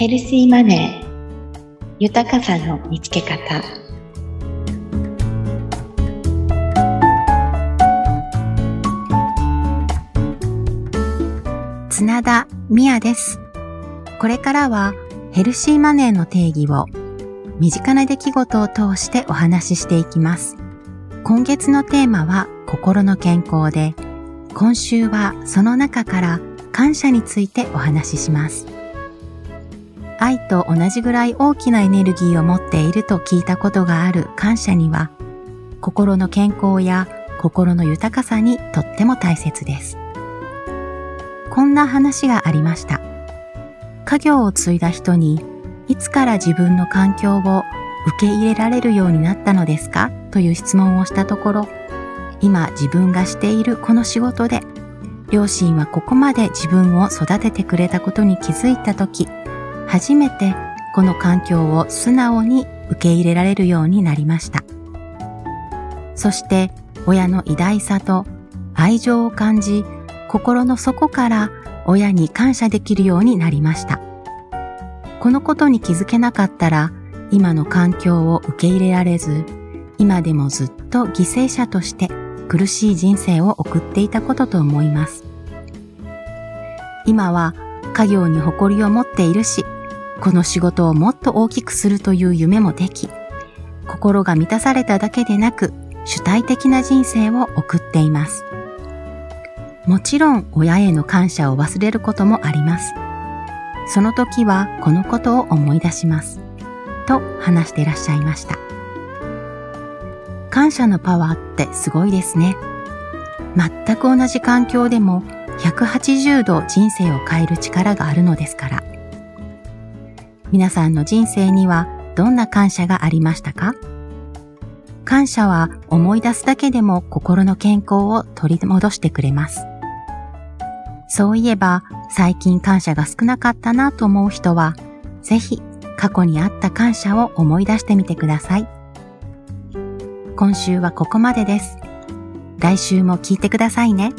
ヘルシーマネー豊かさの見つけ方綱田美也です。これからはヘルシーマネーの定義を身近な出来事を通してお話ししていきます。今月のテーマは心の健康で、今週はその中から感謝についてお話しします。愛と同じぐらい大きなエネルギーを持っていると聞いたことがある感謝には、心の健康や心の豊かさにとっても大切です。こんな話がありました。家業を継いだ人に、いつから自分の環境を受け入れられるようになったのですか？という質問をしたところ、今自分がしているこの仕事で、両親はここまで自分を育ててくれたことに気づいたとき、初めてこの環境を素直に受け入れられるようになりました。そして親の偉大さと愛情を感じ、心の底から親に感謝できるようになりました。このことに気づけなかったら、今の環境を受け入れられず、今でもずっと犠牲者として苦しい人生を送っていたことと思います。今は家業に誇りを持っているし、この仕事をもっと大きくするという夢もでき、心が満たされただけでなく、主体的な人生を送っています。もちろん親への感謝を忘れることもあります。その時はこのことを思い出します。と話していらっしゃいました。感謝のパワーってすごいですね。全く同じ環境でも180度人生を変える力があるのですから。皆さんの人生にはどんな感謝がありましたか？感謝は思い出すだけでも心の健康を取り戻してくれます。そういえば最近感謝が少なかったなと思う人は、ぜひ過去にあった感謝を思い出してみてください。今週はここまでです。来週も聞いてくださいね。